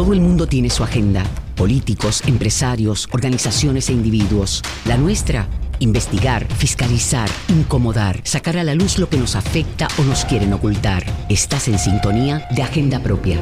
Todo el mundo tiene su agenda. Políticos, empresarios, organizaciones e individuos. La nuestra, investigar, fiscalizar, incomodar, sacar a la luz lo que nos afecta o nos quieren ocultar. Estás en sintonía de Agenda Propia.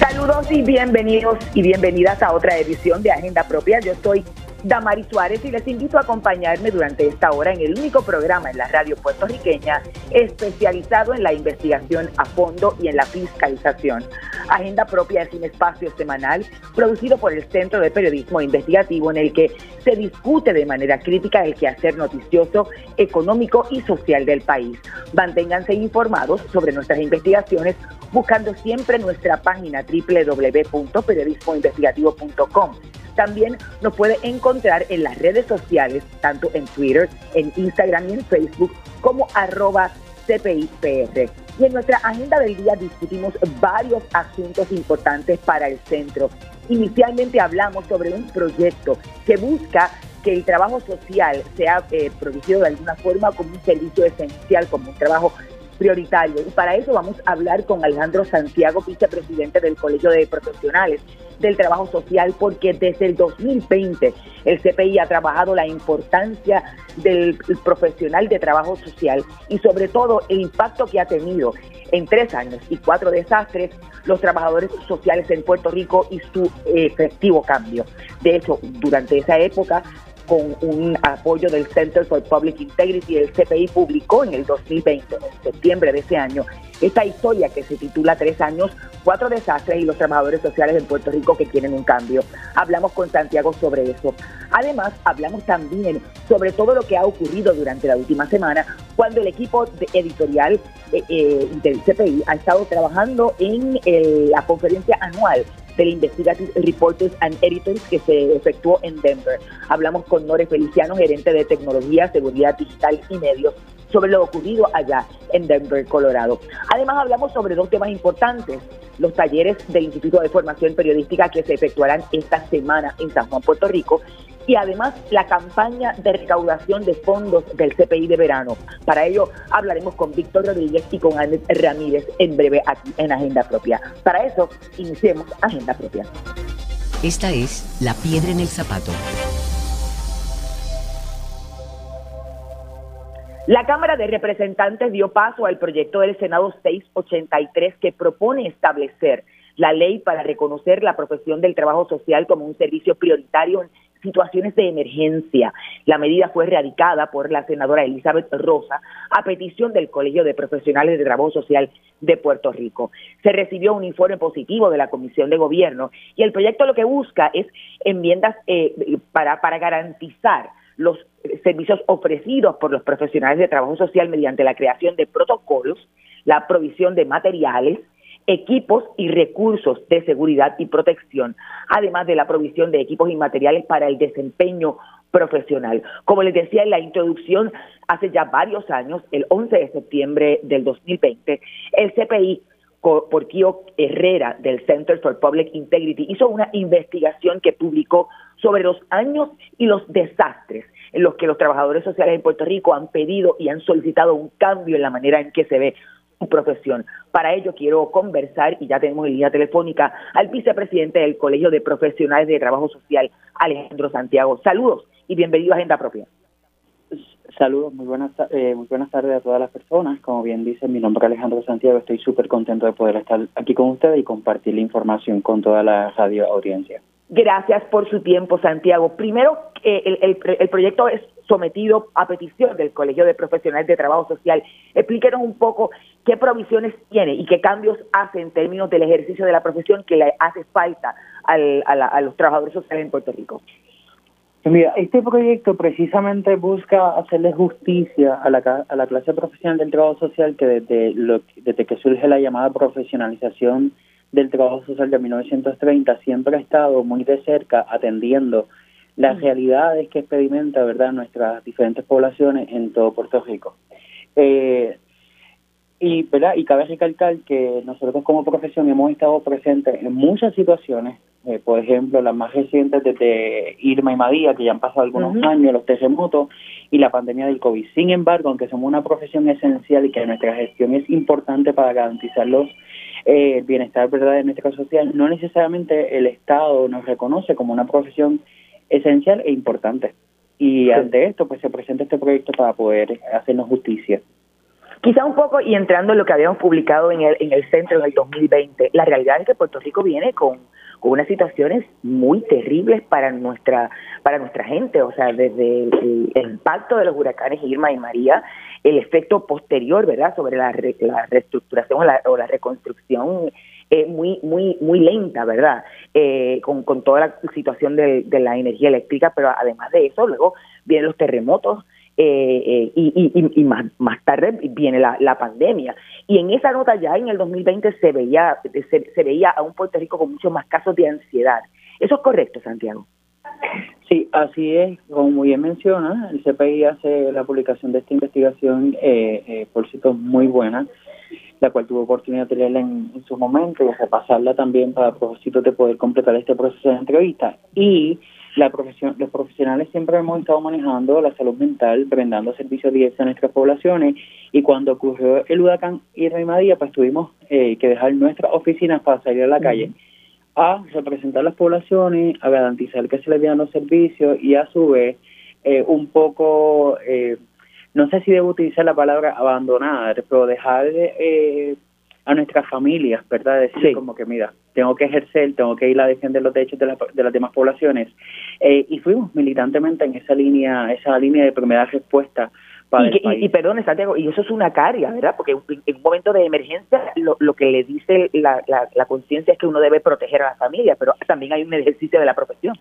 Saludos y bienvenidos y bienvenidas a otra edición de Agenda Propia. Yo estoy Damari Suárez y les invito a acompañarme durante esta hora en el único programa en la radio puertorriqueña especializado en la investigación a fondo y en la fiscalización. Agenda Propia es un espacio semanal producido por el Centro de Periodismo Investigativo en el que se discute de manera crítica el quehacer noticioso, económico y social del país. Manténganse informados sobre nuestras investigaciones buscando siempre nuestra página www.periodismoinvestigativo.com también nos puede encontrar en las redes sociales, tanto en Twitter, en Instagram y en Facebook, como arroba CPIPR. Y en nuestra agenda del día discutimos varios asuntos importantes para el centro. Inicialmente hablamos sobre un proyecto que busca que el trabajo social sea eh, producido de alguna forma como un servicio esencial, como un trabajo prioritario. Y para eso vamos a hablar con Alejandro Santiago, vicepresidente del Colegio de Profesionales del Trabajo Social, porque desde el 2020 el CPI ha trabajado la importancia del profesional de trabajo social y sobre todo el impacto que ha tenido en tres años y cuatro desastres los trabajadores sociales en Puerto Rico y su efectivo cambio. De hecho, durante esa época con un apoyo del Center for Public Integrity, el CPI publicó en el 2020, en septiembre de ese año, esta historia que se titula Tres años, cuatro desastres y los trabajadores sociales en Puerto Rico que tienen un cambio. Hablamos con Santiago sobre eso. Además, hablamos también sobre todo lo que ha ocurrido durante la última semana, cuando el equipo editorial eh, eh, del CPI ha estado trabajando en la conferencia anual del Investigative Reporters and Editors que se efectuó en Denver. Hablamos con Nore Feliciano, gerente de tecnología, seguridad digital y medios, sobre lo ocurrido allá en Denver, Colorado. Además, hablamos sobre dos temas importantes, los talleres del Instituto de Formación Periodística que se efectuarán esta semana en San Juan, Puerto Rico, y además la campaña de recaudación de fondos del CPI de verano. Para ello hablaremos con Víctor Rodríguez y con Ánez Ramírez en breve aquí en Agenda Propia. Para eso, iniciemos Agenda Propia. Esta es La Piedra en el Zapato. La Cámara de Representantes dio paso al proyecto del Senado 683 que propone establecer la ley para reconocer la profesión del trabajo social como un servicio prioritario situaciones de emergencia. La medida fue radicada por la senadora Elizabeth Rosa a petición del Colegio de Profesionales de Trabajo Social de Puerto Rico. Se recibió un informe positivo de la Comisión de Gobierno y el proyecto lo que busca es enmiendas eh, para, para garantizar los servicios ofrecidos por los profesionales de trabajo social mediante la creación de protocolos, la provisión de materiales, equipos y recursos de seguridad y protección, además de la provisión de equipos y materiales para el desempeño profesional. Como les decía en la introducción, hace ya varios años, el 11 de septiembre del 2020, el CPI por Kio Herrera del Center for Public Integrity hizo una investigación que publicó sobre los años y los desastres en los que los trabajadores sociales en Puerto Rico han pedido y han solicitado un cambio en la manera en que se ve profesión. Para ello quiero conversar, y ya tenemos en línea telefónica, al vicepresidente del Colegio de Profesionales de Trabajo Social, Alejandro Santiago. Saludos y bienvenido a Agenda Propia. Saludos, muy buenas, eh, muy buenas tardes a todas las personas. Como bien dice, mi nombre es Alejandro Santiago. Estoy súper contento de poder estar aquí con ustedes y compartir la información con toda la radio audiencia. Gracias por su tiempo, Santiago. Primero, eh, el, el, proyecto es sometido a petición del Colegio de Profesionales de Trabajo Social. Explíquenos un poco qué provisiones tiene y qué cambios hace en términos del ejercicio de la profesión que le hace falta a, los trabajadores sociales en Puerto Rico. Mira, este proyecto precisamente busca hacerle justicia a la, a la clase profesional del trabajo social que desde, lo, desde que surge la llamada profesionalización del trabajo social de 1930 siempre ha estado muy de cerca atendiendo las realidades que experimenta verdad nuestras diferentes poblaciones en todo Puerto Rico. Eh, y, ¿verdad? y cabe recalcar que nosotros como profesión hemos estado presentes en muchas situaciones eh, por ejemplo, las más recientes desde Irma y María, que ya han pasado algunos años, los terremotos y la pandemia del COVID. Sin embargo, aunque somos una profesión esencial y que nuestra gestión es importante para garantizar los eh, el bienestar verdad de nuestra social, no necesariamente el Estado nos reconoce como una profesión esencial e importante. Y ante esto, pues se presenta este proyecto para poder hacernos justicia. Quizá un poco, y entrando en lo que habíamos publicado en el, en el centro en el 2020, la realidad es que Puerto Rico viene con, con unas situaciones muy terribles para nuestra para nuestra gente, o sea, desde el, impacto de los huracanes Irma y María, el efecto posterior, ¿verdad?, sobre la, la reestructuración o la, o la reconstrucción eh, muy muy muy lenta, ¿verdad? Eh, con, con toda la situación de, de la energía eléctrica, pero además de eso, luego vienen los terremotos, eh, eh, y, y, y, más, más tarde viene la, la, pandemia. Y en esa nota ya en el 2020 se veía, se, veía a un Puerto Rico con muchos más casos de ansiedad. ¿Eso es correcto, Santiago? Sí, así es. Como bien menciona, el CPI hace la publicación de esta investigación, eh, eh, por cierto, muy buena, la cual tuve oportunidad de leerla en, en, su momento y repasarla también para propósito de poder completar este proceso de entrevista. Y la profesión, los profesionales siempre hemos estado manejando la salud mental, brindando servicios directos a nuestras poblaciones y cuando ocurrió el huracán Irma y María, pues tuvimos eh, que dejar nuestras oficinas para salir a la calle a representar las poblaciones, a garantizar que se les dieran los servicios y a su vez eh, un poco, eh, no sé si debo utilizar la palabra abandonar, pero dejar eh, a nuestras familias, ¿verdad? Decir como que, mira, tengo que ejercer, tengo que ir a defender los derechos de, de las demás poblaciones. Eh, y fuimos militantemente en esa línea, esa línea de primera respuesta para y, y, y, perdón, Santiago, y eso es una carga, ¿verdad? Porque en un momento de emergencia lo, lo que le dice la, la, la conciencia es que uno debe proteger a la familia, pero también hay un ejercicio de la profesión.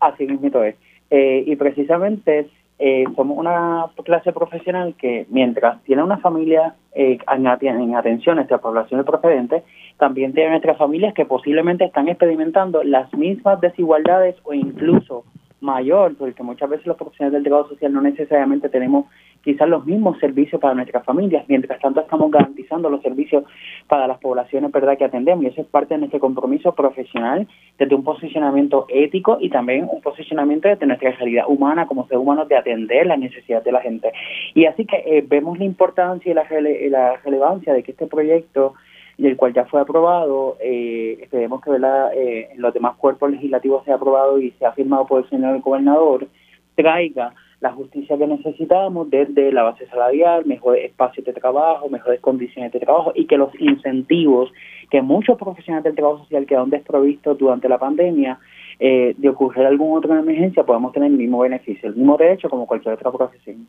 Así mismo es. Eh, y precisamente eh, somos una clase profesional que mientras tiene una familia eh, en, en, atención a nuestra población procedente, también tiene nuestras familias que posiblemente están experimentando las mismas desigualdades o incluso mayor, porque muchas veces los profesionales del trabajo social no necesariamente tenemos quizás los mismos servicios para nuestras familias, mientras tanto estamos garantizando los servicios para las poblaciones verdad que atendemos y eso es parte de nuestro compromiso profesional desde un posicionamiento ético y también un posicionamiento desde nuestra realidad humana como seres humanos de atender las necesidades de la gente. Y así que eh, vemos la importancia y la, rele la relevancia de que este proyecto y el cual ya fue aprobado. Eh, esperemos que eh, en los demás cuerpos legislativos sea aprobado y sea firmado por el señor gobernador, traiga la justicia que necesitamos desde la base salarial, mejores espacios de trabajo, mejores condiciones de trabajo y que los incentivos que muchos profesionales del trabajo social quedaron desprovistos durante la pandemia eh, de ocurrir alguna otra emergencia podamos tener el mismo beneficio, el mismo derecho como cualquier otra profesión.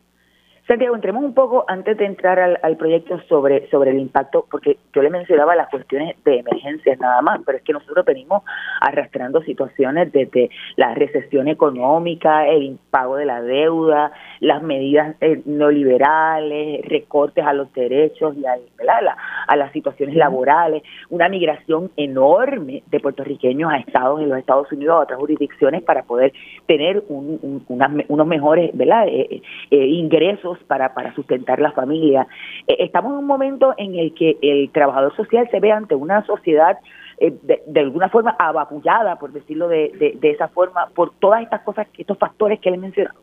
Santiago, entremos un poco antes de entrar al, al, proyecto sobre, sobre el impacto, porque yo le mencionaba las cuestiones de emergencias nada más, pero es que nosotros venimos arrastrando situaciones desde la recesión económica, el impago de la deuda, las medidas eh, neoliberales, recortes a los derechos y a, la, a las situaciones laborales, una migración enorme de puertorriqueños a estados en los Estados Unidos, a otras jurisdicciones para poder tener un, un, unos mejores ¿verdad? Eh, eh, ingresos para, para sustentar la familia. Eh, estamos en un momento en el que el trabajador social se ve ante una sociedad eh, de, de, alguna forma abapullada, por decirlo de, de, de, esa forma, por todas estas cosas, estos factores que le he mencionado.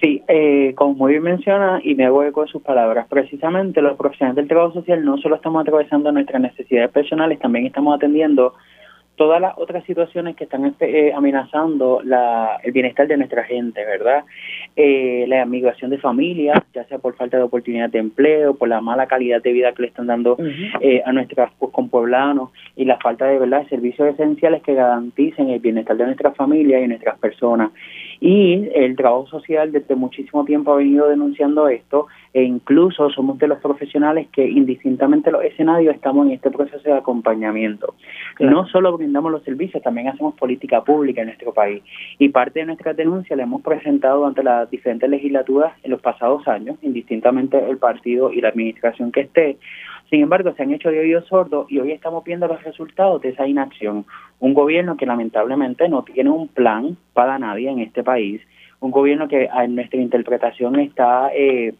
Sí, eh, como muy bien menciona, y me hago eco de sus palabras, precisamente los profesionales del trabajo social no solo estamos atravesando nuestras necesidades personales, también estamos atendiendo todas las otras situaciones que están eh, amenazando la, el bienestar de nuestra gente, ¿verdad? Eh, la migración de familias, ya sea por falta de oportunidad de empleo, por la mala calidad de vida que le están dando uh -huh. eh, a nuestros pues, compueblanos y la falta de verdad de servicios esenciales que garanticen el bienestar de nuestras familias y nuestras personas. Y el trabajo social desde muchísimo tiempo ha venido denunciando esto e incluso somos de los profesionales que indistintamente los escenarios estamos en este proceso de acompañamiento. Claro. No solo brindamos los servicios, también hacemos política pública en nuestro país y parte de nuestra denuncia la hemos presentado ante las diferentes legislaturas en los pasados años, indistintamente el partido y la administración que esté. Sin embargo, se han hecho de oídos sordos y hoy estamos viendo los resultados de esa inacción. Un gobierno que lamentablemente no tiene un plan para nadie en este país, un gobierno que en nuestra interpretación está... Eh,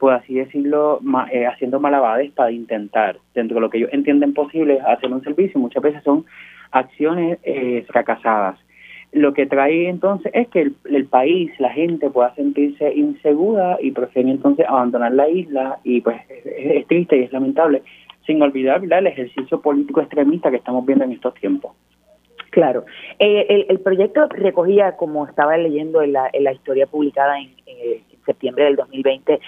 por así decirlo, ma, eh, haciendo malabares para intentar, dentro de lo que ellos entienden posible, hacer un servicio. Muchas veces son acciones eh, fracasadas. Lo que trae entonces es que el, país, la gente pueda sentirse insegura y prefieren entonces abandonar la isla y pues es, triste y es lamentable, sin olvidar el ejercicio político extremista que estamos viendo en estos tiempos. Claro. Eh, el, proyecto recogía, como estaba leyendo en la, en la historia publicada en, en, septiembre del 2020,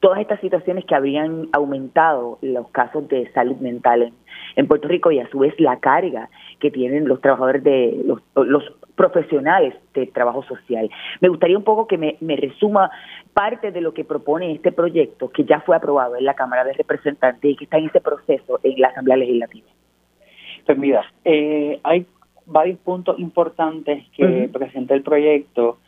todas estas situaciones que habrían aumentado los casos de salud mental en, Puerto Rico y a su vez la carga que tienen los trabajadores de los, los profesionales de trabajo social. Me gustaría un poco que me, me, resuma parte de lo que propone este proyecto que ya fue aprobado en la Cámara de Representantes y que está en ese proceso en la Asamblea Legislativa. Pues mira, eh, hay varios puntos importantes que presenta el proyecto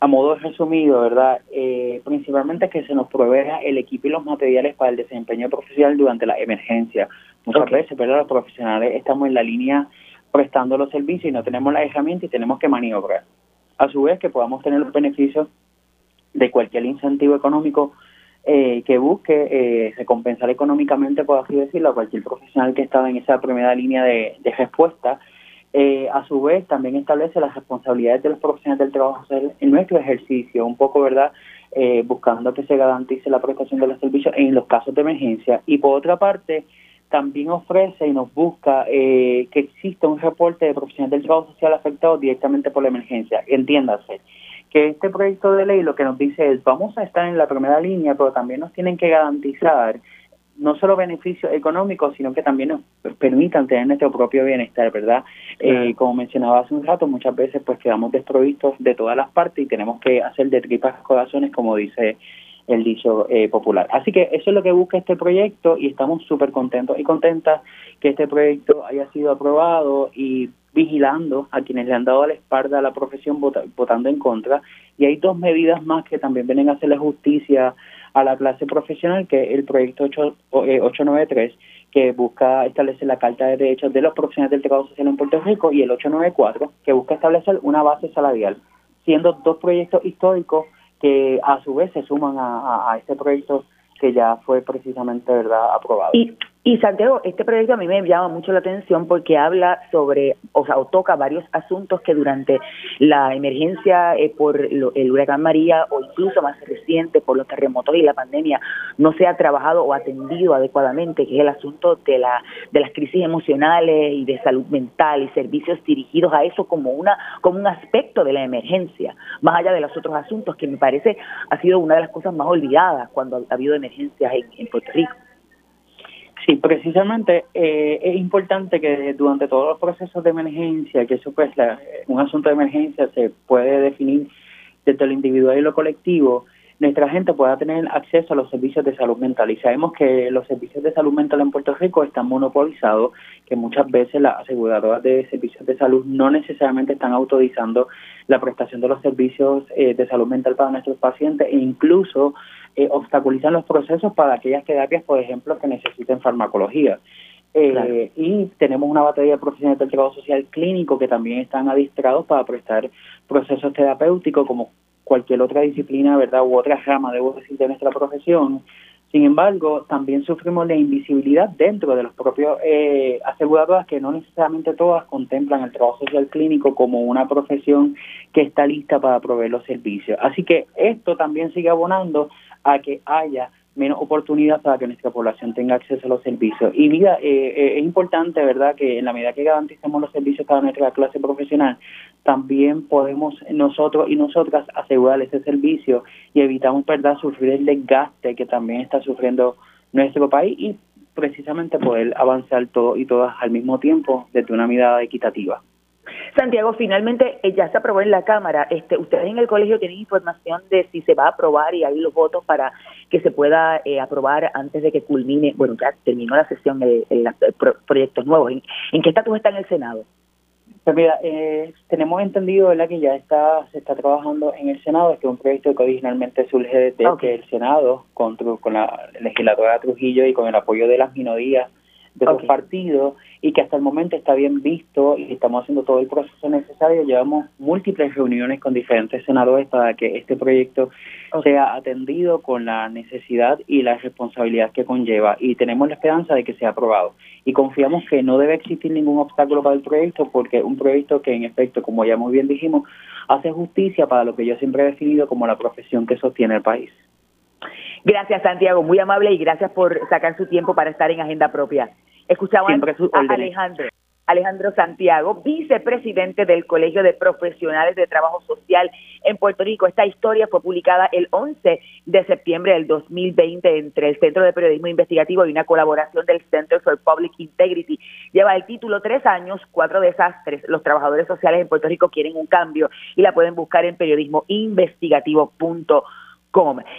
a modo resumido, ¿verdad? Eh, principalmente que se nos provea el equipo y los materiales para el desempeño profesional durante la emergencia. Muchas veces, ¿verdad? Los profesionales estamos en la línea prestando los servicios y no tenemos la herramienta y tenemos que maniobrar. A su vez, que podamos tener los beneficios de cualquier incentivo económico eh, que busque eh, recompensar económicamente, por así decirlo, a cualquier profesional que estaba en esa primera línea de, de respuesta eh, a su vez, también establece las responsabilidades de los profesionales del trabajo en nuestro ejercicio, un poco, ¿verdad? Eh, buscando que se garantice la prestación de los servicios en los casos de emergencia. Y por otra parte, también ofrece y nos busca eh, que exista un reporte de profesionales del trabajo social afectados directamente por la emergencia. Entiéndase que este proyecto de ley lo que nos dice es vamos a estar en la primera línea, pero también nos tienen que garantizar no solo beneficios económicos, sino que también nos permitan tener nuestro propio bienestar, ¿verdad? Eh, como mencionaba hace un rato, muchas veces pues quedamos desprovistos de todas las partes y tenemos que hacer de tripas corazones, como dice el dicho eh, popular. Así que eso es lo que busca este proyecto y estamos súper contentos y contentas que este proyecto haya sido aprobado y vigilando a quienes le han dado la espalda a la profesión votando en contra. Y hay dos medidas más que también vienen a hacerle justicia a la clase profesional, que es el proyecto 8, 893, eh, que busca establecer la Carta de Derechos de los Profesionales del Trabajo Social en Puerto Rico, y el 894, que busca establecer una base salarial, siendo dos proyectos históricos que a su vez se suman a, a este proyecto que ya fue precisamente verdad aprobado. Y, y Santiago, este proyecto a mí me llama mucho la atención porque habla sobre, o sea, o toca varios asuntos que durante la emergencia eh, por el huracán María o incluso más reciente por los terremotos y la pandemia no se ha trabajado o atendido adecuadamente, que es el asunto de la de las crisis emocionales y de salud mental y servicios dirigidos a eso como una como un aspecto de la emergencia, más allá de los otros asuntos que me parece ha sido una de las cosas más olvidadas cuando ha habido emergencia en, Puerto Rico. Sí, precisamente eh, es importante que durante todos los procesos de emergencia, que eso pues un asunto de emergencia se puede definir desde lo individual y lo colectivo, nuestra gente pueda tener acceso a los servicios de salud mental. Y sabemos que los servicios de salud mental en Puerto Rico están monopolizados, que muchas veces las aseguradoras de servicios de salud no necesariamente están autorizando la prestación de los servicios eh, de salud mental para nuestros pacientes e incluso eh, obstaculizan los procesos para aquellas terapias, por ejemplo, que necesiten farmacología. Eh, y tenemos una batería de profesionales del trabajo social clínico que también están adiestrados para prestar procesos terapéuticos como cualquier otra disciplina, ¿verdad? U otra rama, debo decir, de nuestra profesión. Sin embargo, también sufrimos la invisibilidad dentro de los propios eh, aseguradoras que no necesariamente todas contemplan el trabajo social clínico como una profesión que está lista para proveer los servicios. Así que esto también sigue abonando a que haya menos oportunidad para que nuestra población tenga acceso a los servicios. Y mira, eh, eh, es importante, ¿verdad?, que en la medida que garanticemos los servicios para nuestra clase profesional, también podemos nosotros y nosotras asegurar ese servicio y evitamos, ¿verdad?, sufrir el desgaste que también está sufriendo nuestro país y precisamente poder avanzar todos y todas al mismo tiempo desde una mirada equitativa. Santiago, finalmente eh, ya se aprobó en la Cámara. Este, ¿Ustedes en el colegio tienen información de si se va a aprobar y hay los votos para que se pueda eh, aprobar antes de que culmine, bueno, ya terminó la sesión, el, proyectos nuevos? ¿En, qué estatus está en el Senado? Pues mira, eh, tenemos entendido ¿verdad? que ya está se está trabajando en el Senado, es que un proyecto que originalmente surge desde que el Senado, con, con la legisladora Trujillo y con el apoyo de las minorías de los partidos y que hasta el momento está bien visto y estamos haciendo todo el proceso necesario. Llevamos múltiples reuniones con diferentes senadores para que este proyecto sea atendido con la necesidad y la responsabilidad que conlleva y tenemos la esperanza de que sea aprobado. Y confiamos que no debe existir ningún obstáculo para el proyecto porque es un proyecto que en efecto, como ya muy bien dijimos, hace justicia para lo que yo siempre he definido como la profesión que sostiene el país. Gracias, Santiago, muy amable y gracias por sacar su tiempo para estar en agenda propia. Escuchamos a Alejandro. Alejandro Santiago, vicepresidente del Colegio de Profesionales de Trabajo Social en Puerto Rico. Esta historia fue publicada el 11 de septiembre del 2020 entre el Centro de Periodismo Investigativo y una colaboración del Center for Public Integrity. Lleva el título Tres años, cuatro desastres. Los trabajadores sociales en Puerto Rico quieren un cambio y la pueden buscar en periodismoinvestigativo.com.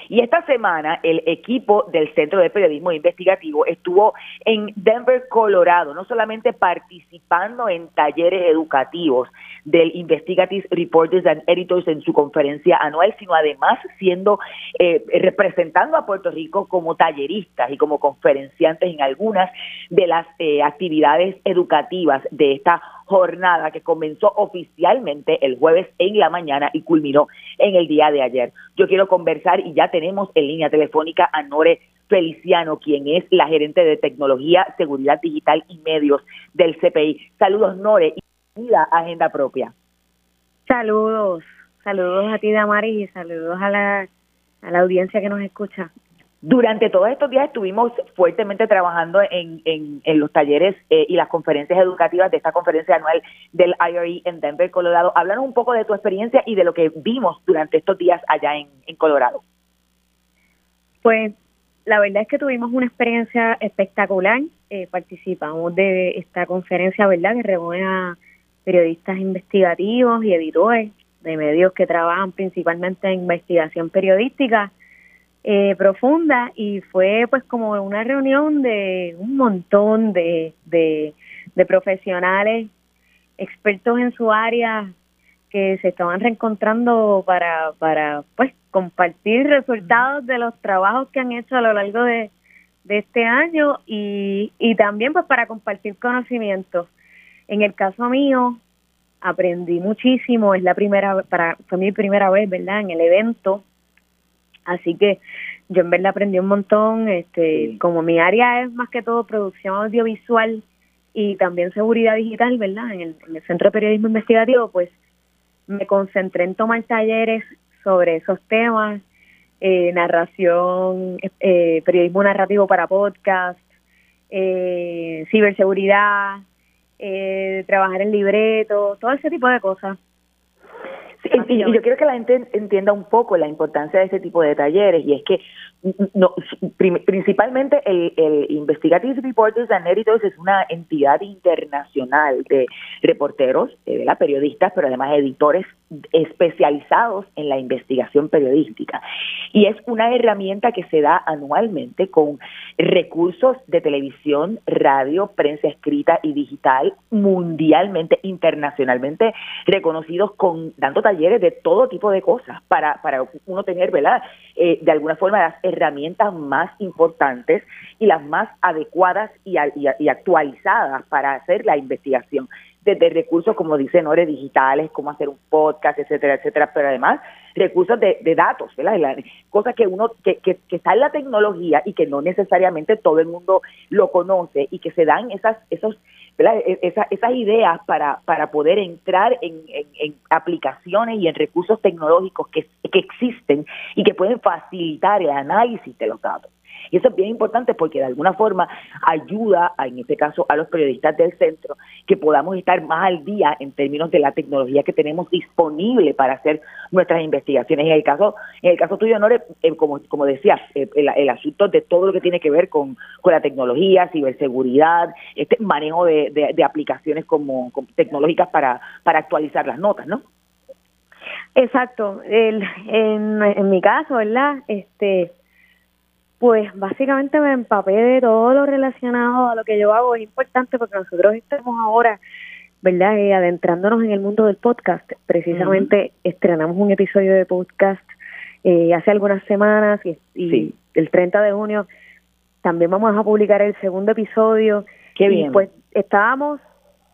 Y esta semana el equipo del Centro de Periodismo Investigativo estuvo en Denver, Colorado, no solamente participando en talleres educativos del Investigative Reporters and Editors en su conferencia anual, sino además siendo eh, representando a Puerto Rico como talleristas y como conferenciantes en algunas de las eh, actividades educativas de esta jornada que comenzó oficialmente el jueves en la mañana y culminó en el día de ayer. Yo quiero conversar y ya tenemos en línea telefónica a Nore Feliciano, quien es la gerente de tecnología, seguridad digital y medios del CPI. Saludos, Nore, y bienvenida a Agenda Propia. Saludos, saludos a ti, Damaris, y saludos a la, a la audiencia que nos escucha. Durante todos estos días estuvimos fuertemente trabajando en, en, los talleres eh, y las conferencias educativas de esta conferencia anual del IRE en Denver, Colorado. Háblanos un poco de tu experiencia y de lo que vimos durante estos días allá en, Colorado. Pues la verdad es que tuvimos una experiencia espectacular. Eh, participamos de esta conferencia, ¿verdad?, que reúne a periodistas investigativos y editores de medios que trabajan principalmente en investigación periodística eh, profunda y fue pues como una reunión de un montón de, de, profesionales expertos en su área que se estaban reencontrando para, para pues compartir resultados de los trabajos que han hecho a lo largo de, de este año y, y también pues para compartir conocimientos. En el caso mío, aprendí muchísimo, es la primera, para, fue mi primera vez, ¿verdad?, en el evento Así que yo en verdad aprendí un montón, este, como mi área es más que todo producción audiovisual y también seguridad digital, ¿verdad? En el, Centro de Periodismo Investigativo, pues me concentré en tomar talleres sobre esos temas, eh, narración, eh, periodismo narrativo para podcast, eh, ciberseguridad, trabajar en libreto, todo ese tipo de cosas y, yo quiero que la gente entienda un poco la importancia de ese tipo de talleres y es que no, principalmente el, el Investigative Reporters and Editors es una entidad internacional de reporteros, la periodistas, pero además editores especializados en la investigación periodística. Y es una herramienta que se da anualmente con recursos de televisión, radio, prensa escrita y digital mundialmente, internacionalmente reconocidos, con dando talleres de todo tipo de cosas para, para uno tener, ¿verdad? Eh, de alguna forma las herramientas más importantes y las más adecuadas y, y actualizadas para hacer la investigación desde recursos, como dice Nore, digitales, como hacer un podcast, etcétera, etcétera, pero además recursos de, datos, ¿verdad? Cosas que uno, que, que, está en la tecnología y que no necesariamente todo el mundo lo conoce y que se dan esas, esos, E, esas, esas ideas para, para poder entrar en, en, aplicaciones y en recursos tecnológicos que, que existen y que pueden facilitar el análisis de los datos. Y eso es bien importante porque de alguna forma ayuda, en este caso, a los periodistas del centro que podamos estar más al día en términos de la tecnología que tenemos disponible para hacer nuestras investigaciones. En el caso, en el caso tuyo, Nore, eh, como, como decías, eh, el, asunto de todo lo que tiene que ver con, con la tecnología, ciberseguridad, este manejo de, de, aplicaciones como, tecnológicas para, para actualizar las notas, ¿no? Exacto. El, en, en mi caso, ¿verdad? Este, pues básicamente me empapé de todo lo relacionado a lo que yo hago. Es importante porque nosotros estamos ahora, ¿verdad? Eh, adentrándonos en el mundo del podcast. Precisamente estrenamos un episodio de podcast eh, hace algunas semanas y, el 30 de junio también vamos a publicar el segundo episodio Qué bien. Y pues estábamos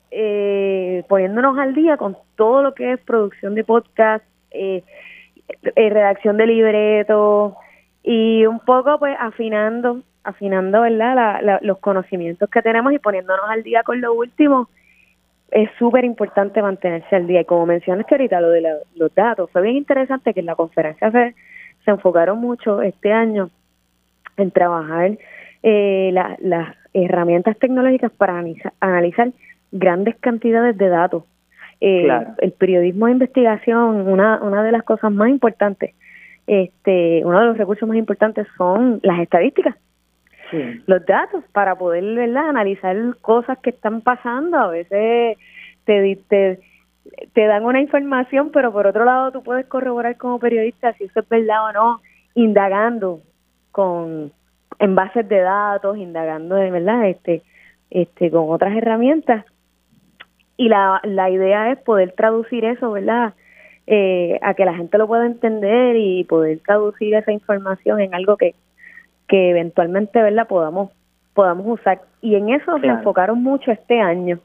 eh, poniéndonos al día con todo lo que es producción de podcast, eh, eh, redacción de libretos y un poco pues afinando, afinando, ¿verdad? los conocimientos que tenemos y poniéndonos al día con lo último. Es súper importante mantenerse al día. Y como mencionaste ahorita, lo de los datos, fue bien interesante que en la conferencia se, se enfocaron mucho este año en trabajar eh, las herramientas tecnológicas para analizar grandes cantidades de datos. Eh, El periodismo de investigación, una, una de las cosas más importantes, este, uno de los recursos más importantes son las estadísticas, los datos, para poder ¿verdad? analizar cosas que están pasando. A veces te, te, te dan una información, pero por otro lado tú puedes corroborar como periodista si eso es verdad o no, indagando con en bases de datos, indagando de verdad este este con otras herramientas y la, la idea es poder traducir eso, ¿verdad? Eh, a que la gente lo pueda entender y poder traducir esa información en algo que, que eventualmente, ¿verdad? Podamos, podamos usar. Y en eso se enfocaron mucho este año.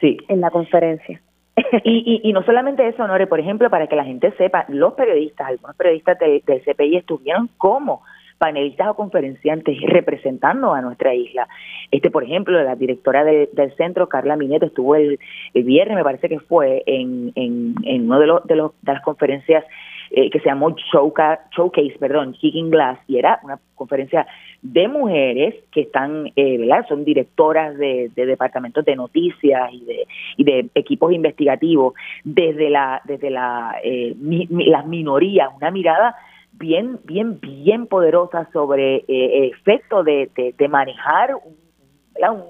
Sí. En la conferencia. Y, y, no solamente eso, Nore, por ejemplo, para que la gente sepa, los periodistas, algunos periodistas del, del CPI estuvieron como panelistas o conferenciantes representando a nuestra isla. Este, por ejemplo, la directora del centro, Carla Minet, estuvo el, viernes, me parece que fue, en, en, en uno de, los, de, los, de las conferencias eh, que se llamó Showcase, perdón, Kicking Glass, y era una conferencia de mujeres que están, eh, ¿verdad? Son directoras de, departamentos de noticias y de, y de equipos investigativos desde la, desde la, eh, las minorías, una mirada bien, bien, bien poderosa sobre eh, el efecto de, de, manejar un, un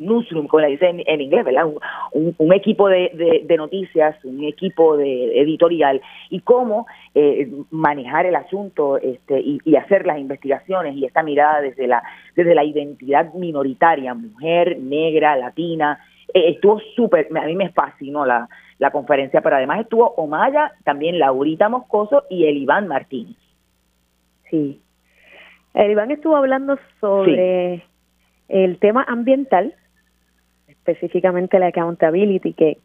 newsroom, como le dicen en, inglés, ¿verdad? Un, equipo de, de, noticias, un equipo de editorial y cómo eh, manejar el asunto este, y, hacer las investigaciones y esta mirada desde la desde la identidad minoritaria, mujer, negra, latina. Eh, estuvo súper, a mí me fascinó la, la conferencia, pero además estuvo Omaya, también Laurita Moscoso y el Iván Martínez. Sí. El Iván estuvo hablando sobre el tema ambiental, específicamente la accountability, que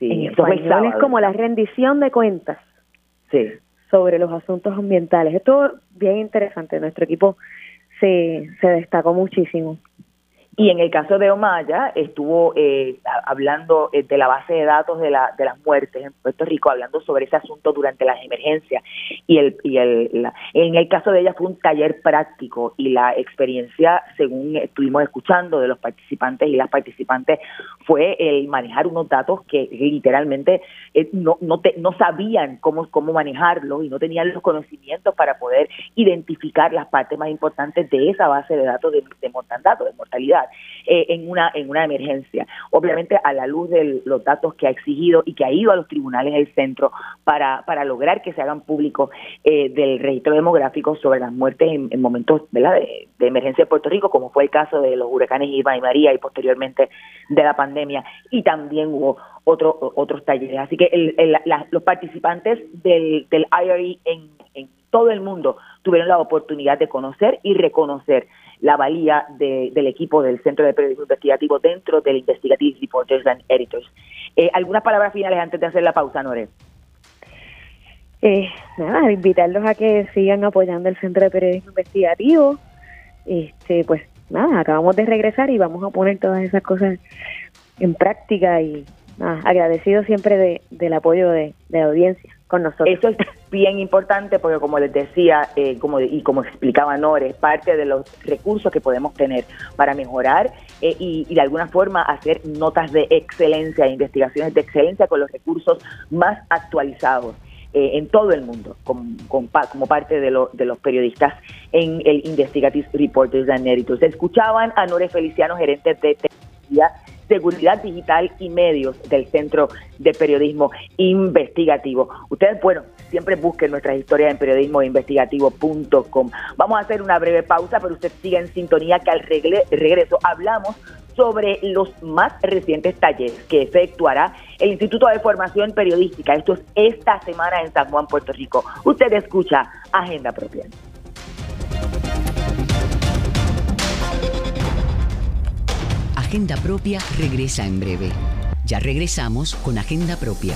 en español es como la rendición de cuentas sí. sobre los asuntos ambientales. Esto es bien interesante. Nuestro equipo se, se destacó muchísimo. Y en el caso de Omaya, estuvo eh, hablando eh, de la base de datos de, la, de las muertes en Puerto Rico, hablando sobre ese asunto durante las emergencias. Y, el, y el, en el caso de ella fue un taller práctico y la experiencia, según estuvimos escuchando de los participantes y las participantes, fue el manejar unos datos que literalmente eh, no, no, te, no sabían cómo, cómo manejarlos y no tenían los conocimientos para poder identificar las partes más importantes de esa base de datos de, de de mortalidad. Eh, en, una, en una emergencia. Obviamente a la luz de los datos que ha exigido y que ha ido a los tribunales del centro para, para lograr que se hagan públicos eh, del registro demográfico sobre las muertes en, momentos De, emergencia en Puerto Rico, como fue el caso de los huracanes Irma y María y posteriormente de la pandemia. Y también hubo otro, otros talleres. Así que los participantes del, del IRE en todo el mundo tuvieron la oportunidad de conocer y reconocer la valía del equipo del Centro de Periodismo Investigativo dentro del Investigative Reporters and Editors. Eh, ¿Algunas palabras finales antes de hacer la pausa, Nore? Eh, nada, invitarlos a que sigan apoyando el Centro de Periodismo Investigativo. Este, pues nada, acabamos de regresar y vamos a poner todas esas cosas en práctica y nada, agradecido siempre de, del apoyo de la audiencia con nosotros. Eso es bien importante porque como les decía eh, como y como explicaba Nore, parte de los recursos que podemos tener para mejorar eh, y, de alguna forma hacer notas de excelencia, investigaciones de excelencia con los recursos más actualizados. Eh, en todo el mundo, con, como parte de, de los periodistas en el Investigative Reporters and Editors. Escuchaban a Nore Feliciano, gerente de tecnología Seguridad Digital y Medios del Centro de Periodismo Investigativo. Ustedes, bueno, siempre busquen nuestras historias en periodismoinvestigativo.com. Vamos a hacer una breve pausa, pero usted sigue en sintonía que al regreso hablamos sobre los más recientes talleres que efectuará el Instituto de Formación Periodística. Esto es esta semana en San Juan, Puerto Rico. Usted escucha Agenda Propia. Agenda Propia regresa en breve. Ya regresamos con Agenda Propia.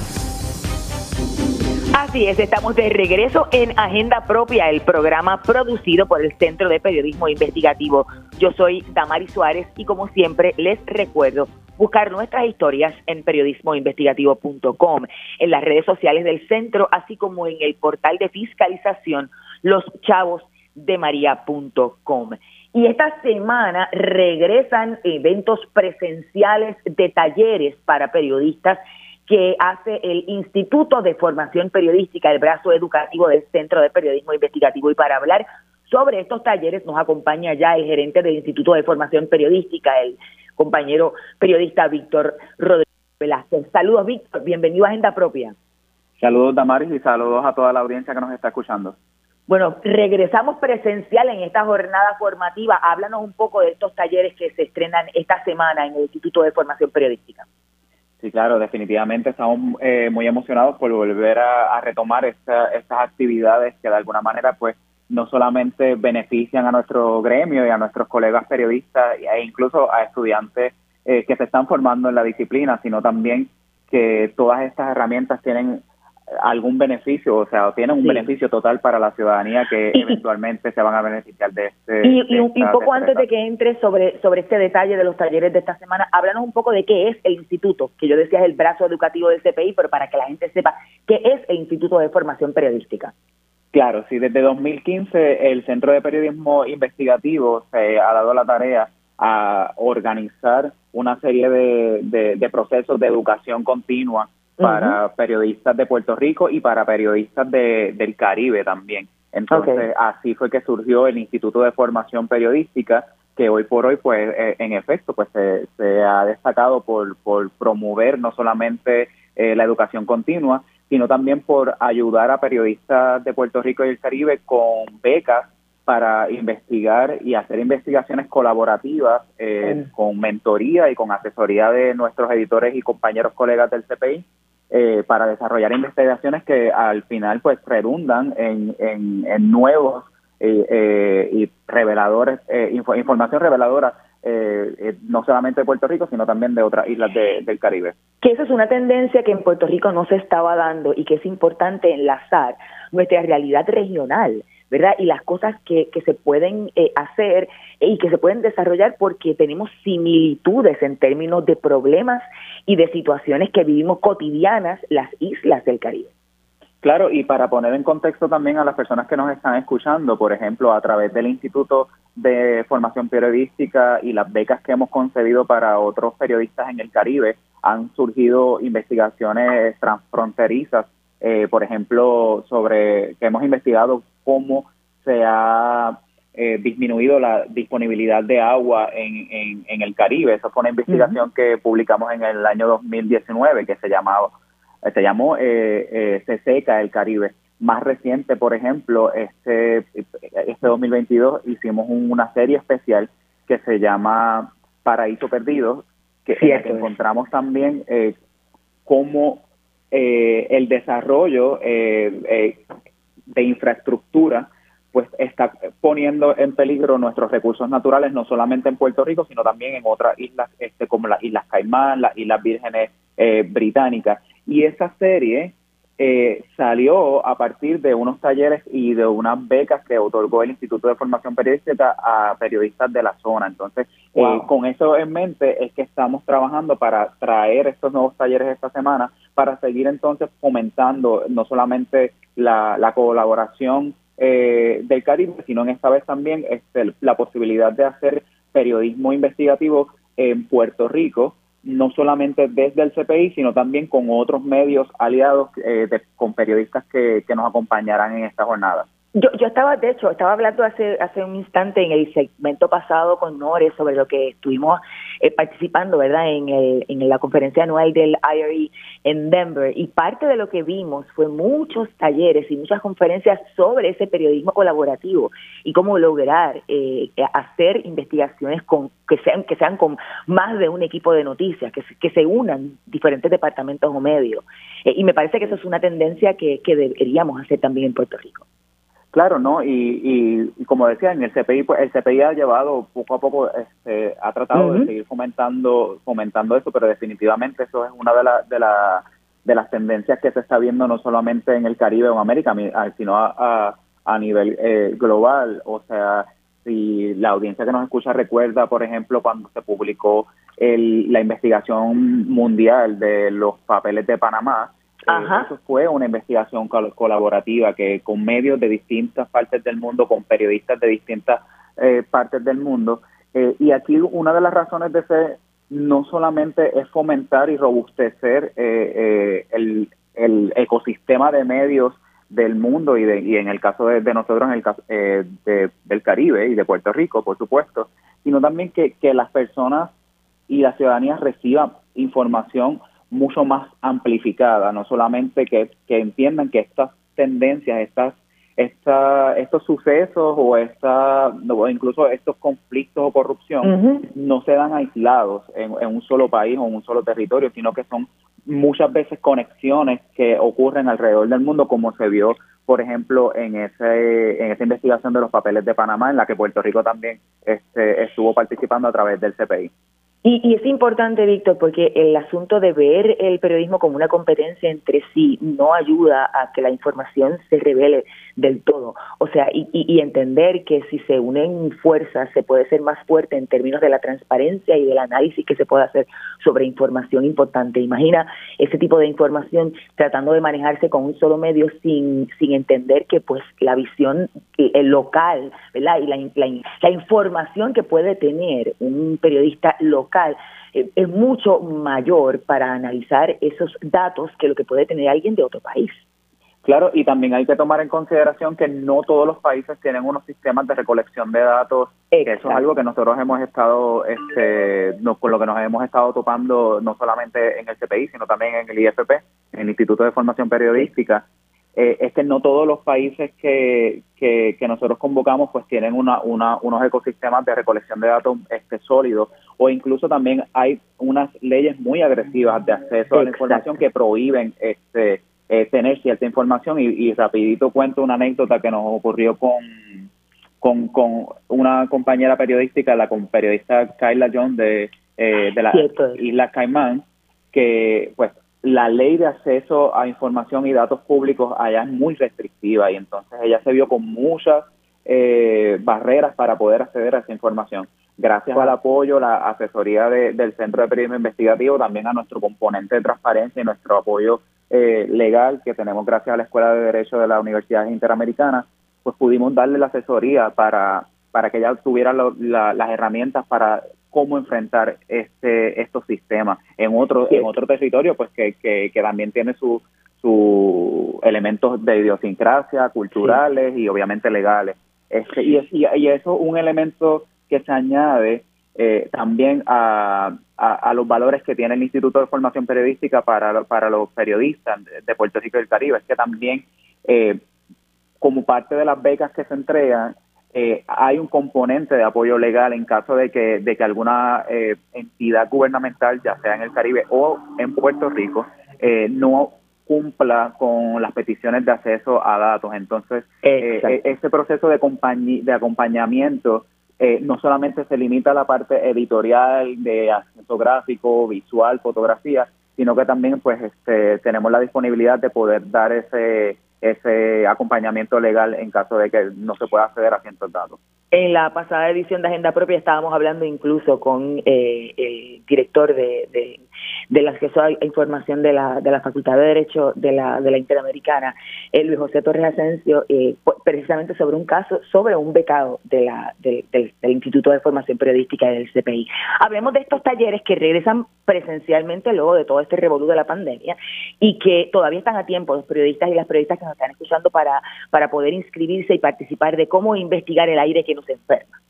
Así es, estamos de regreso en Agenda Propia, el programa producido por el Centro de Periodismo Investigativo. Yo soy Damari Suárez y como siempre les recuerdo buscar nuestras historias en periodismoinvestigativo.com, en las redes sociales del centro, así como en el portal de fiscalización Los Chavos de María.com. Y esta semana regresan eventos presenciales de talleres para periodistas que hace el Instituto de Formación Periodística, el brazo educativo del Centro de Periodismo Investigativo. Y para hablar sobre estos talleres nos acompaña ya el gerente del Instituto de Formación Periodística, el compañero periodista Víctor Rodríguez Velázquez. Saludos, Víctor. Bienvenido a Agenda Propia. Saludos, Damaris, y saludos a toda la audiencia que nos está escuchando. Bueno, regresamos presencial en esta jornada formativa. Háblanos un poco de estos talleres que se estrenan esta semana en el Instituto de Formación Periodística. Sí, claro, definitivamente estamos eh, muy emocionados por volver a, retomar estas actividades que de alguna manera pues no solamente benefician a nuestro gremio y a nuestros colegas periodistas e incluso a estudiantes eh, que se están formando en la disciplina, sino también que todas estas herramientas tienen algún beneficio, o sea, tienen un beneficio total para la ciudadanía que eventualmente se van a beneficiar de este. Y, un, poco antes de que entre sobre, sobre este detalle de los talleres de esta semana, háblanos un poco de qué es el instituto, que yo decía es el brazo educativo del CPI, pero para que la gente sepa qué es el Instituto de Formación Periodística. Claro, sí, desde 2015 el Centro de Periodismo Investigativo se ha dado la tarea a organizar una serie de, de procesos de educación continua para periodistas de Puerto Rico y para periodistas de, del Caribe también. Entonces, así fue que surgió el Instituto de Formación Periodística, que hoy por hoy, pues, eh, en efecto, pues se, ha destacado por, por promover no solamente eh, la educación continua, sino también por ayudar a periodistas de Puerto Rico y el Caribe con becas para investigar y hacer investigaciones colaborativas eh, con mentoría y con asesoría de nuestros editores y compañeros colegas del CPI eh, para desarrollar investigaciones que al final pues redundan en, en, nuevos eh, eh, y reveladores, información reveladora no solamente de Puerto Rico, sino también de otras islas del Caribe. Que esa es una tendencia que en Puerto Rico no se estaba dando y que es importante enlazar nuestra realidad regional ¿verdad? Y las cosas que, que se pueden eh, hacer y que se pueden desarrollar porque tenemos similitudes en términos de problemas y de situaciones que vivimos cotidianas las islas del Caribe. Claro, y para poner en contexto también a las personas que nos están escuchando, por ejemplo, a través del Instituto de Formación Periodística y las becas que hemos concedido para otros periodistas en el Caribe, han surgido investigaciones transfronterizas eh, por ejemplo, sobre que hemos investigado cómo se ha eh, disminuido la disponibilidad de agua en, en, el Caribe. Esa fue una investigación que publicamos en el año 2019 que se llamaba eh, se llamó eh, Se seca el Caribe. Más reciente, por ejemplo, este, este 2022 hicimos una serie especial que se llama Paraíso Perdido, que, que encontramos también eh, cómo eh, el desarrollo eh, eh, de infraestructura pues está poniendo en peligro nuestros recursos naturales no solamente en Puerto Rico sino también en otras islas este como las islas Caimán las islas Vírgenes británicas. Y esa serie eh, salió a partir de unos talleres y de unas becas que otorgó el Instituto de Formación Periodística a periodistas de la zona. Entonces, eh, con eso en mente es que estamos trabajando para traer estos nuevos talleres esta semana para seguir entonces fomentando no solamente la, colaboración eh, del Caribe, sino en esta vez también este, la posibilidad de hacer periodismo investigativo en Puerto Rico no solamente desde el CPI, sino también con otros medios aliados, eh, con periodistas que, que nos acompañarán en esta jornada. Yo, yo estaba, de hecho, estaba hablando hace hace un instante en el segmento pasado con Nore sobre lo que estuvimos eh, participando, ¿verdad?, en, el, en la conferencia anual del IRE en Denver. Y parte de lo que vimos fue muchos talleres y muchas conferencias sobre ese periodismo colaborativo y cómo lograr eh, hacer investigaciones con que sean que sean con más de un equipo de noticias, que, que se unan diferentes departamentos o medios. Eh, y me parece que eso es una tendencia que, que deberíamos hacer también en Puerto Rico. Claro, ¿no? Y, y, como decía, en el CPI, pues el CPI ha llevado poco a poco, este, ha tratado de seguir fomentando, fomentando eso, pero definitivamente eso es una de, las de, la, de las tendencias que se está viendo no solamente en el Caribe o en América, sino a, a, nivel eh, global. O sea, si la audiencia que nos escucha recuerda, por ejemplo, cuando se publicó el, la investigación mundial de los papeles de Panamá, eso fue una investigación colaborativa que con medios de distintas partes del mundo, con periodistas de distintas eh, partes del mundo. Eh, y aquí una de las razones de ser no solamente es fomentar y robustecer eh, el, el, ecosistema de medios del mundo y, de, y en el caso de, nosotros, en el caso del Caribe y de Puerto Rico, por supuesto, sino también que, que las personas y la ciudadanía reciban información mucho más amplificada, no solamente que, que entiendan que estas tendencias, estas esta, estos sucesos o esta, incluso estos conflictos o corrupción no se dan aislados en, un solo país o en un solo territorio, sino que son muchas veces conexiones que ocurren alrededor del mundo, como se vio, por ejemplo, en ese en esa investigación de los papeles de Panamá, en la que Puerto Rico también este, estuvo participando a través del CPI. Y, es importante, Víctor, porque el asunto de ver el periodismo como una competencia entre sí no ayuda a que la información se revele del todo. O sea, y, entender que si se unen fuerzas se puede ser más fuerte en términos de la transparencia y del análisis que se puede hacer sobre información importante. Imagina ese tipo de información tratando de manejarse con un solo medio sin, sin entender que pues la visión el local, ¿verdad? Y la, la, la información que puede tener un periodista local eh, es mucho mayor para analizar esos datos que lo que puede tener alguien de otro país. Claro, y también hay que tomar en consideración que no todos los países tienen unos sistemas de recolección de datos. eso es algo que nosotros hemos estado, este, no, con lo que nos hemos estado topando no solamente en el CPI, sino también en el IFP, en el Instituto de Formación Periodística, eh, es que no todos los países que, que, nosotros convocamos pues tienen una, una, unos ecosistemas de recolección de datos este, sólidos. O incluso también hay unas leyes muy agresivas de acceso a la información que prohíben este eh, tener cierta información y, rapidito cuento una anécdota que nos ocurrió con, con, con una compañera periodística, la con periodista Kyla John de, eh, de la isla Caimán, que pues la ley de acceso a información y datos públicos allá es muy restrictiva y entonces ella se vio con muchas eh, barreras para poder acceder a esa información. Gracias al apoyo, la asesoría del Centro de Periodismo Investigativo, también a nuestro componente de transparencia y nuestro apoyo eh, legal que tenemos gracias a la Escuela de Derecho de la Universidad Interamericana, pues pudimos darle la asesoría para, para que ella tuviera las herramientas para cómo enfrentar este estos sistemas en otro en otro territorio pues que, que, también tiene sus su elementos de idiosincrasia culturales y obviamente legales. Este, y, y, eso es un elemento que se añade eh, también a, a, los valores que tiene el Instituto de Formación Periodística para, para los periodistas de Puerto Rico y el Caribe es que también eh, como parte de las becas que se entregan eh, hay un componente de apoyo legal en caso de que, de que alguna eh, entidad gubernamental, ya sea en el Caribe o en Puerto Rico, eh, no cumpla con las peticiones de acceso a datos. Entonces, ese proceso de, de acompañamiento no solamente se limita a la parte editorial, de acceso gráfico, visual, fotografía, sino que también pues este, tenemos la disponibilidad de poder dar ese ese acompañamiento legal en caso de que no se pueda acceder a ciertos datos. En la pasada edición de Agenda Propia estábamos hablando incluso con eh, el director de, de, del acceso a información de la, de la Facultad de Derecho de la, de la Interamericana, eh, Luis José Torres Asensio, eh, precisamente sobre un caso, sobre un becado de la, del, del, Instituto de Formación Periodística del CPI. Hablemos de estos talleres que regresan presencialmente luego de todo este revolú de la pandemia y que todavía están a tiempo los periodistas y las periodistas que nos están escuchando para, para poder inscribirse y participar de cómo investigar el aire que se enferma.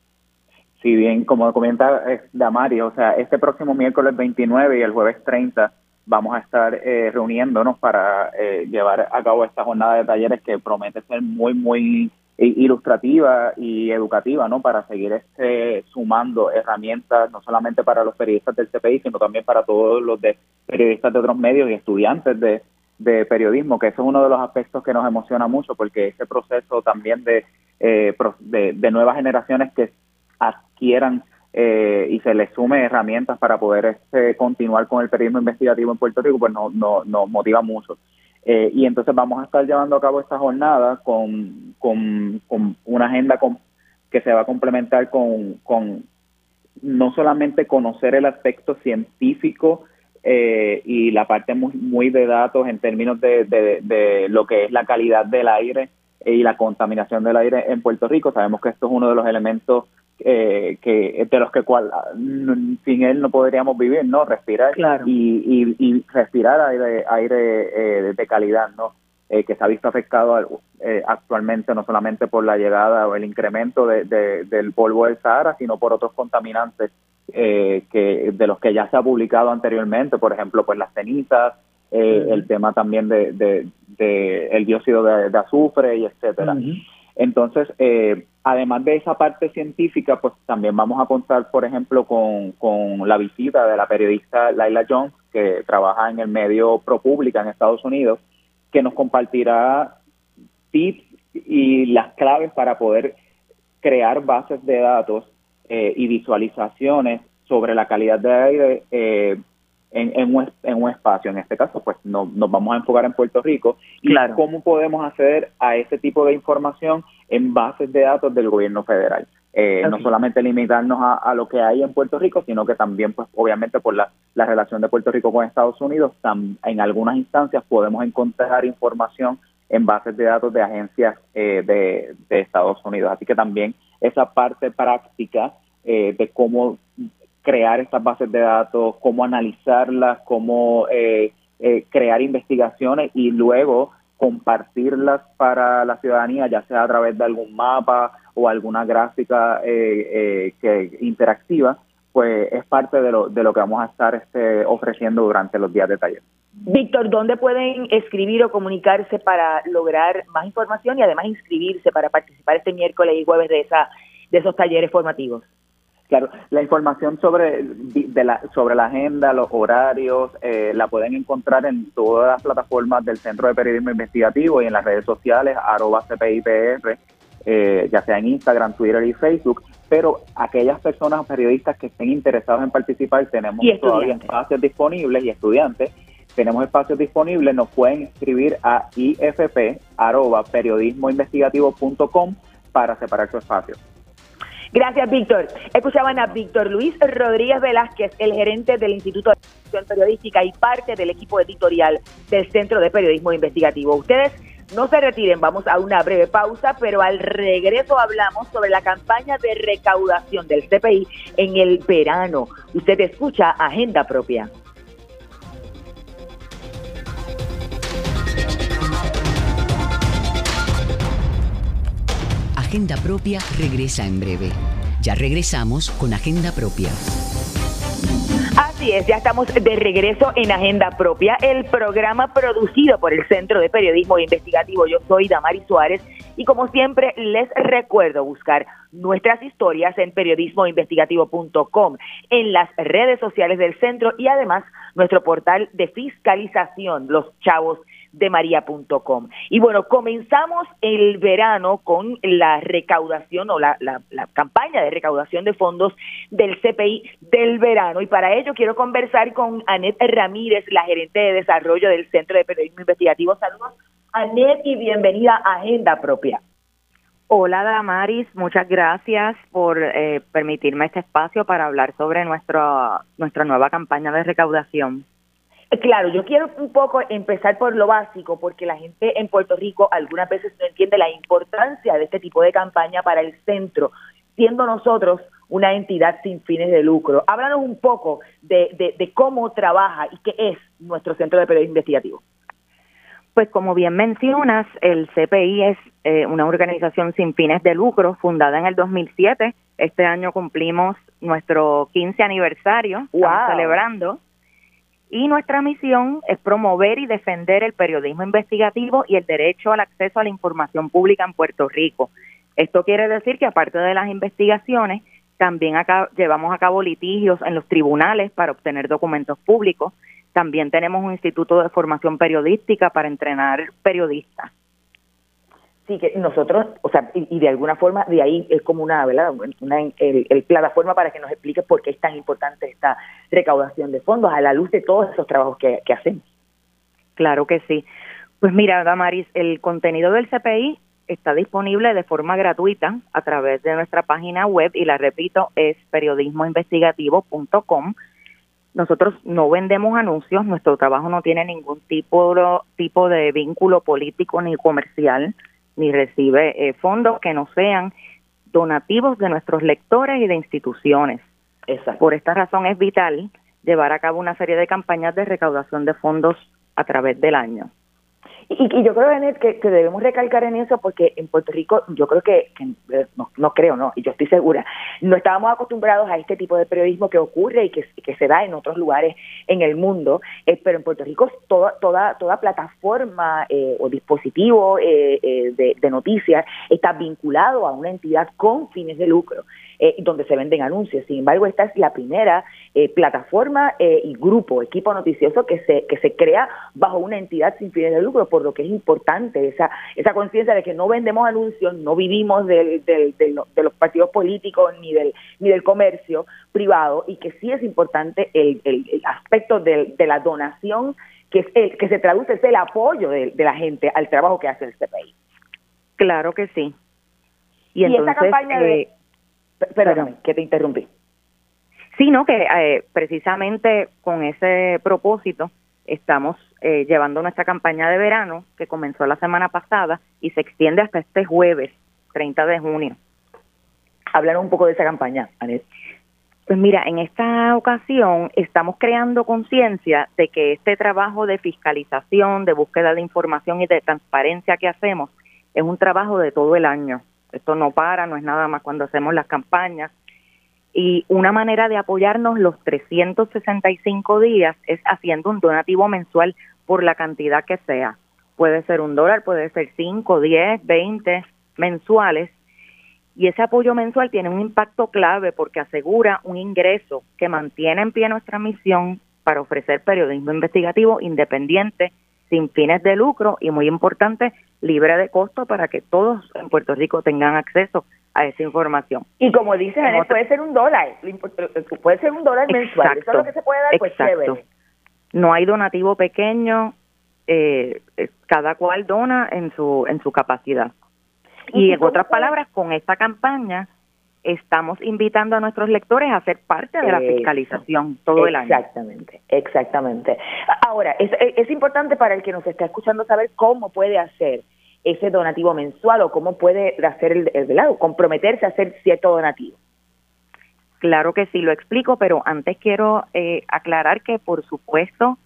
Si bien, como comenta eh, Damari, o sea, este próximo miércoles 29 y el jueves 30 vamos a estar eh, reuniéndonos para eh, llevar a cabo esta jornada de talleres que promete ser muy, muy ilustrativa y educativa, ¿no? Para seguir este, sumando herramientas, no solamente para los periodistas del CPI, sino también para todos los de periodistas de otros medios y estudiantes de, de periodismo, que eso es uno de los aspectos que nos emociona mucho, porque ese proceso también de, eh, de, nuevas generaciones que adquieran eh, y se les sume herramientas para poder este, continuar con el periodismo investigativo en Puerto Rico, pues nos no, nos motiva mucho. Eh, y entonces vamos a estar llevando a cabo esta jornada con, con, una agenda con, que se va a complementar con, con no solamente conocer el aspecto científico eh, y la parte muy, muy de datos en términos de, de, lo que es la calidad del aire y la contaminación del aire en Puerto Rico. Sabemos que esto es uno de los elementos eh, que de los que cual, sin él no podríamos vivir, ¿no? Respirar y, y, respirar aire, aire eh, de calidad, ¿no? Eh, que se ha visto afectado eh, actualmente no solamente por la llegada o el incremento de, del polvo del Sahara, sino por otros contaminantes eh, que de los que ya se ha publicado anteriormente, por ejemplo, pues las cenizas, el tema también de, de, el dióxido de, azufre y etcétera. Entonces, además de esa parte científica, pues también vamos a contar, por ejemplo, con, con la visita de la periodista Laila Jones, que trabaja en el medio ProPublica en Estados Unidos, que nos compartirá tips y las claves para poder crear bases de datos eh, y visualizaciones sobre la calidad de aire eh, en, un, en, un, espacio. En este caso, pues no, nos vamos a enfocar en Puerto Rico y cómo podemos acceder a ese tipo de información en bases de datos del gobierno federal. Eh, no solamente limitarnos a, lo que hay en Puerto Rico, sino que también, pues obviamente por la, la relación de Puerto Rico con Estados Unidos, en algunas instancias podemos encontrar información en bases de datos de agencias eh, de, de, Estados Unidos. Así que también esa parte práctica eh, de cómo crear estas bases de datos, cómo analizarlas, cómo crear investigaciones y luego compartirlas para la ciudadanía, ya sea a través de algún mapa o alguna gráfica eh, eh, que interactiva, pues es parte de lo, de lo que vamos a estar este, ofreciendo durante los días de taller. Víctor, ¿dónde pueden escribir o comunicarse para lograr más información y además inscribirse para participar este miércoles y jueves de, esa, de esos talleres formativos? Claro, la información sobre, de la, sobre la agenda, los horarios, eh, la pueden encontrar en todas las plataformas del Centro de Periodismo Investigativo y en las redes sociales, arroba CPIPR, eh, ya sea en Instagram, Twitter y Facebook. Pero aquellas personas periodistas que estén interesados en participar, tenemos todavía espacios disponibles y estudiantes tenemos espacios disponibles, nos pueden escribir a ifp arroba periodismoinvestigativo.com para separar su espacio. Gracias, Víctor. Escuchaban a Víctor Luis Rodríguez Velázquez, el gerente del Instituto de Educación Periodística y parte del equipo editorial del Centro de Periodismo Investigativo. Ustedes no se retiren, vamos a una breve pausa, pero al regreso hablamos sobre la campaña de recaudación del CPI en el verano. Usted escucha Agenda Propia. Agenda Propia regresa en breve. Ya regresamos con Agenda Propia. Así es, ya estamos de regreso en Agenda Propia, el programa producido por el Centro de Periodismo Investigativo. Yo soy Damari Suárez y como siempre les recuerdo buscar nuestras historias en periodismoinvestigativo.com, en las redes sociales del centro y además nuestro portal de fiscalización, Los Chavos de maría.com. Y bueno, comenzamos el verano con la recaudación o la, la, campaña de recaudación de fondos del CPI del verano. Y para ello quiero conversar con Anet Ramírez, la gerente de desarrollo del Centro de Periodismo Investigativo. Saludos, Anet, y bienvenida a Agenda Propia. Hola Damaris, muchas gracias por eh, permitirme este espacio para hablar sobre nuestra, nuestra nueva campaña de recaudación. Claro, yo quiero un poco empezar por lo básico, porque la gente en Puerto Rico algunas veces no entiende la importancia de este tipo de campaña para el centro, siendo nosotros una entidad sin fines de lucro. Háblanos un poco de, de, cómo trabaja y qué es nuestro centro de periodismo investigativo. Pues como bien mencionas, el CPI es eh, una organización sin fines de lucro fundada en el 2007. Este año cumplimos nuestro 15 aniversario, estamos celebrando y nuestra misión es promover y defender el periodismo investigativo y el derecho al acceso a la información pública en Puerto Rico. Esto quiere decir que aparte de las investigaciones, también acá llevamos a cabo litigios en los tribunales para obtener documentos públicos. También tenemos un instituto de formación periodística para entrenar periodistas. Sí, que nosotros, o sea, y, de alguna forma de ahí es como una, ¿verdad? Una el, plataforma para que nos explique por qué es tan importante esta recaudación de fondos a la luz de todos esos trabajos que, que hacemos. Claro que sí. Pues mira, Damaris, el contenido del CPI está disponible de forma gratuita a través de nuestra página web y la repito, es periodismoinvestigativo.com. Nosotros no vendemos anuncios, nuestro trabajo no tiene ningún tipo, tipo de vínculo político ni comercial, ni recibe eh, fondos que no sean donativos de nuestros lectores y de instituciones. Por esta razón es vital llevar a cabo una serie de campañas de recaudación de fondos a través del año. Y, yo creo, Janet, que, que, debemos recalcar en eso porque en Puerto Rico, yo creo que, eh, no, creo, no, y yo estoy segura, no estábamos acostumbrados a este tipo de periodismo que ocurre y que, que se da en otros lugares en el mundo, eh, pero en Puerto Rico toda, toda, toda plataforma eh, o dispositivo de, de noticias está vinculado a una entidad con fines de lucro. Eh, donde se venden anuncios. Sin embargo, esta es la primera eh, plataforma eh, y grupo, equipo noticioso que se, que se crea bajo una entidad sin fines de lucro, por lo que es importante esa, esa conciencia de que no vendemos anuncios, no vivimos del, del, de los partidos políticos ni del, ni del comercio privado y que sí es importante el, el, aspecto de, la donación que es el que se traduce es el apoyo de, la gente al trabajo que hace el CPI. Claro que sí. Y, entonces, campaña de Perdóname, que te interrumpí. Sí, no, que eh, precisamente con ese propósito estamos eh, llevando nuestra campaña de verano que comenzó la semana pasada y se extiende hasta este jueves, 30 de junio. Hablar un poco de esa campaña, Anet. Pues mira, en esta ocasión estamos creando conciencia de que este trabajo de fiscalización, de búsqueda de información y de transparencia que hacemos es un trabajo de todo el año. Esto no para, no es nada más cuando hacemos las campañas. Y una manera de apoyarnos los 365 días es haciendo un donativo mensual por la cantidad que sea. Puede ser un dólar, puede ser 5, 10, 20 mensuales. Y ese apoyo mensual tiene un impacto clave porque asegura un ingreso que mantiene en pie nuestra misión para ofrecer periodismo investigativo independiente, sin fines de lucro y muy importante, libre de costo para que todos en Puerto Rico tengan acceso a esa información. Y como dices, puede ser un dólar, puede ser un dólar mensual, eso es lo que se puede dar, pues chévere. No hay donativo pequeño, eh, eh, cada cual dona en su en su capacidad. Y, en otras palabras, con esta campaña estamos invitando a nuestros lectores a ser parte de la fiscalización todo el año. Exactamente, exactamente. Ahora, es, es importante para el que nos está escuchando saber cómo puede hacer ese donativo mensual o cómo puede hacer el, el lado, comprometerse a hacer cierto donativo. Claro que sí, lo explico, pero antes quiero eh, aclarar que, por supuesto,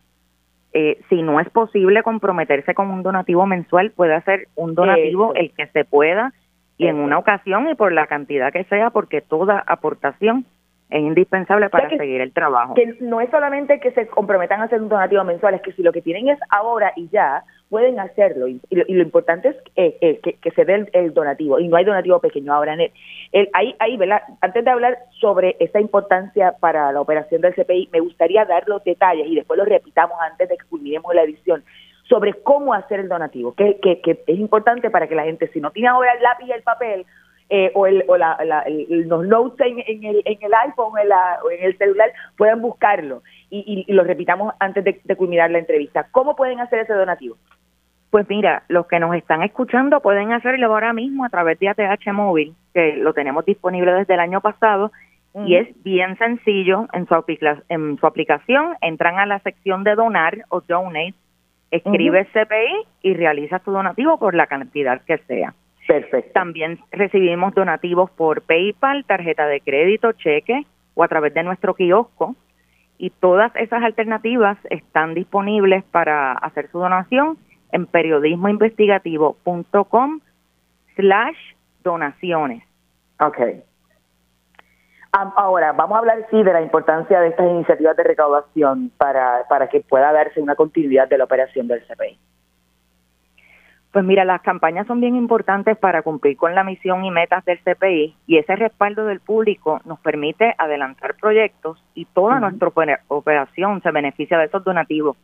eh, si no es posible comprometerse con un donativo mensual, puede hacer un donativo el que se pueda y en una ocasión y por la cantidad que sea, porque toda aportación es indispensable para seguir el trabajo. Que no es solamente que se comprometan a hacer un donativo mensual, es que si lo que tienen es ahora y ya, pueden hacerlo. Y, lo, importante es eh, eh, que, se dé el, donativo, y no hay donativo pequeño. Ahora, el, el, ahí, ahí, ¿verdad? Antes de hablar sobre esa importancia para la operación del CPI, me gustaría dar los detalles y después los repitamos antes de que culminemos la edición sobre cómo hacer el donativo, que, que, que es importante para que la gente, si no tiene ahora el lápiz y el papel, eh, o, el, o la, los notes en, en, el, en el iPhone en, la, o en el celular puedan buscarlo y, y, lo repitamos antes de, de, culminar la entrevista. ¿Cómo pueden hacer ese donativo? Pues mira, los que nos están escuchando pueden hacerlo ahora mismo a través de ATH Móvil, que lo tenemos disponible desde el año pasado, y es bien sencillo en su, en su aplicación, entran a la sección de donar o donate, escribe CPI y realiza su donativo por la cantidad que sea. Perfecto. También recibimos donativos por PayPal, tarjeta de crédito, cheque o a través de nuestro kiosco. Y todas esas alternativas están disponibles para hacer su donación en periodismoinvestigativo.com slash donaciones. Ok. Ahora, vamos a hablar, sí, de la importancia de estas iniciativas de recaudación para, para que pueda darse una continuidad de la operación del CPI. Pues mira, las campañas son bien importantes para cumplir con la misión y metas del CPI y ese respaldo del público nos permite adelantar proyectos y toda nuestra operación se beneficia de esos donativos.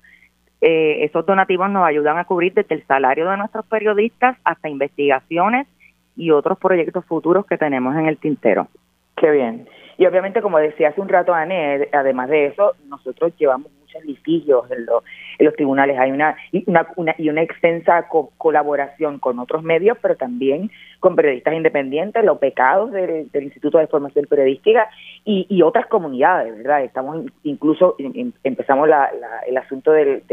Eh, esos donativos nos ayudan a cubrir desde el salario de nuestros periodistas hasta investigaciones y otros proyectos futuros que tenemos en el tintero. Qué bien. Y obviamente, como decía hace un rato Anet, además de eso, nosotros llevamos muchos litigios en, los tribunales. Hay una y una, y una extensa colaboración con otros medios, pero también con periodistas independientes, los pecados del, Instituto de Formación Periodística y, otras comunidades, ¿verdad? Estamos incluso, empezamos el asunto de,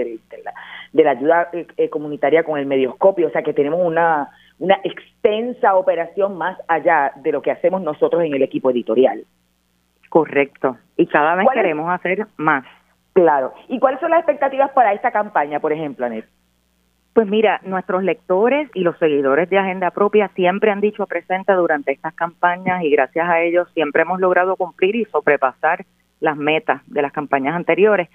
la, ayuda eh, eh, comunitaria con el medioscopio, o sea que tenemos una, una extensa operación más allá de lo que hacemos nosotros en el equipo editorial. Correcto. Y cada vez queremos hacer más. Claro. ¿Y cuáles son las expectativas para esta campaña, por ejemplo, Anet? Pues mira, nuestros lectores y los seguidores de Agenda Propia siempre han dicho presente durante estas campañas y gracias a ellos siempre hemos logrado cumplir y sobrepasar las metas de las campañas anteriores.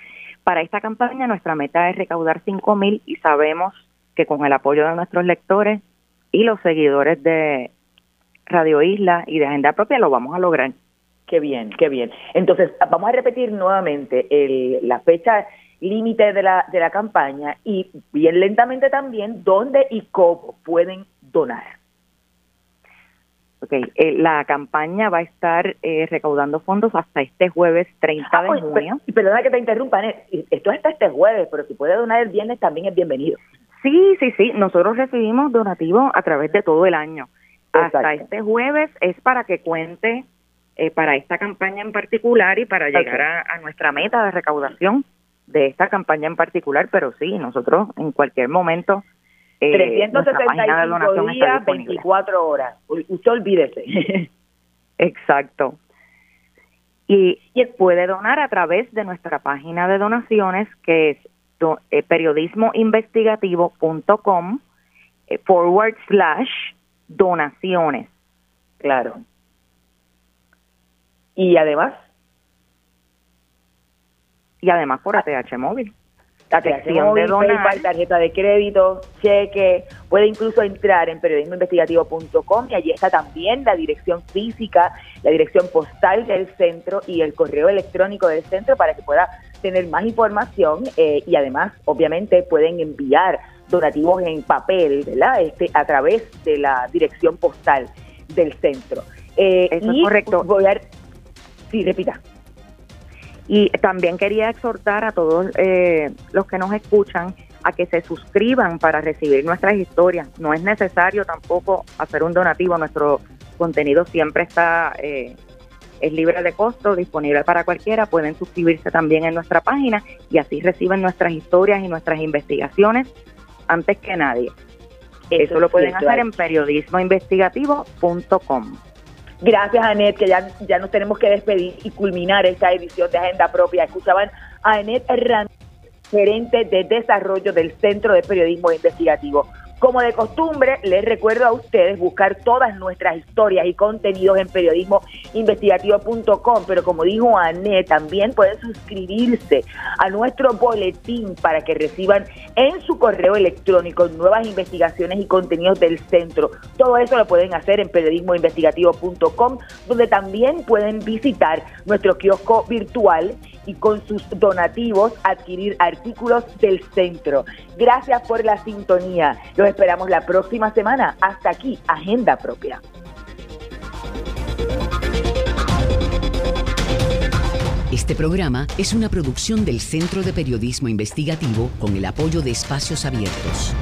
Para esta campaña nuestra meta es recaudar 5 mil y sabemos que con el apoyo de nuestros lectores y los seguidores de Radio Isla y de Agenda Propia lo vamos a lograr. Qué bien, qué bien. Entonces, vamos a repetir nuevamente el, la fecha límite de la, de la campaña y bien lentamente también dónde y cómo pueden donar. Ok, eh, la campaña va a estar eh, recaudando fondos hasta este jueves 30 ah, de pues, junio. Pero, perdona que te interrumpa, esto es hasta este jueves, pero si puede donar el viernes también es bienvenido. Sí, sí, sí, nosotros recibimos donativos a través de todo el año. Hasta este jueves es para que cuente eh, para esta campaña en particular y para llegar a, nuestra meta de recaudación de esta campaña en particular, pero sí, nosotros en cualquier momento... Eh, 365 días, 24 horas. Usted olvídese. Exacto. Y, y, puede donar a través de nuestra página de donaciones que es eh, periodismoinvestigativo.com eh, forward slash donaciones. Claro. Y además. Y además por ATH móvil. ATH móvil, PayPal, tarjeta de crédito, cheque. Puede incluso entrar en periodismoinvestigativo.com y allí está también la dirección física, la dirección postal del centro y el correo electrónico del centro para que pueda tener más información eh, y además, obviamente, pueden enviar donativos en papel, ¿verdad? Este, a través de la dirección postal del centro. Eh, Eso es correcto. Voy a, Sí, repita. Y también quería exhortar a todos eh, los que nos escuchan a que se suscriban para recibir nuestras historias. No es necesario tampoco hacer un donativo. Nuestro contenido siempre está eh, es libre de costo, disponible para cualquiera. Pueden suscribirse también en nuestra página y así reciben nuestras historias y nuestras investigaciones antes que nadie. Eso, lo pueden hacer en periodismoinvestigativo.com. Gracias, Anet, que ya, ya nos tenemos que despedir y culminar esta edición de Agenda Propia. Escuchaban a Anet Hernández, gerente de desarrollo del Centro de Periodismo Investigativo. Como de costumbre, les recuerdo a ustedes buscar todas nuestras historias y contenidos en periodismoinvestigativo.com, pero como dijo Anet, también pueden suscribirse a nuestro boletín para que reciban en su correo electrónico nuevas investigaciones y contenidos del centro. Todo eso lo pueden hacer en periodismoinvestigativo.com, donde también pueden visitar nuestro kiosco virtual y con sus donativos adquirir artículos del centro. Gracias por la sintonía. Los esperamos la próxima semana. Hasta aquí, Agenda Propia. Este programa es una producción del Centro de Periodismo Investigativo con el apoyo de Espacios Abiertos.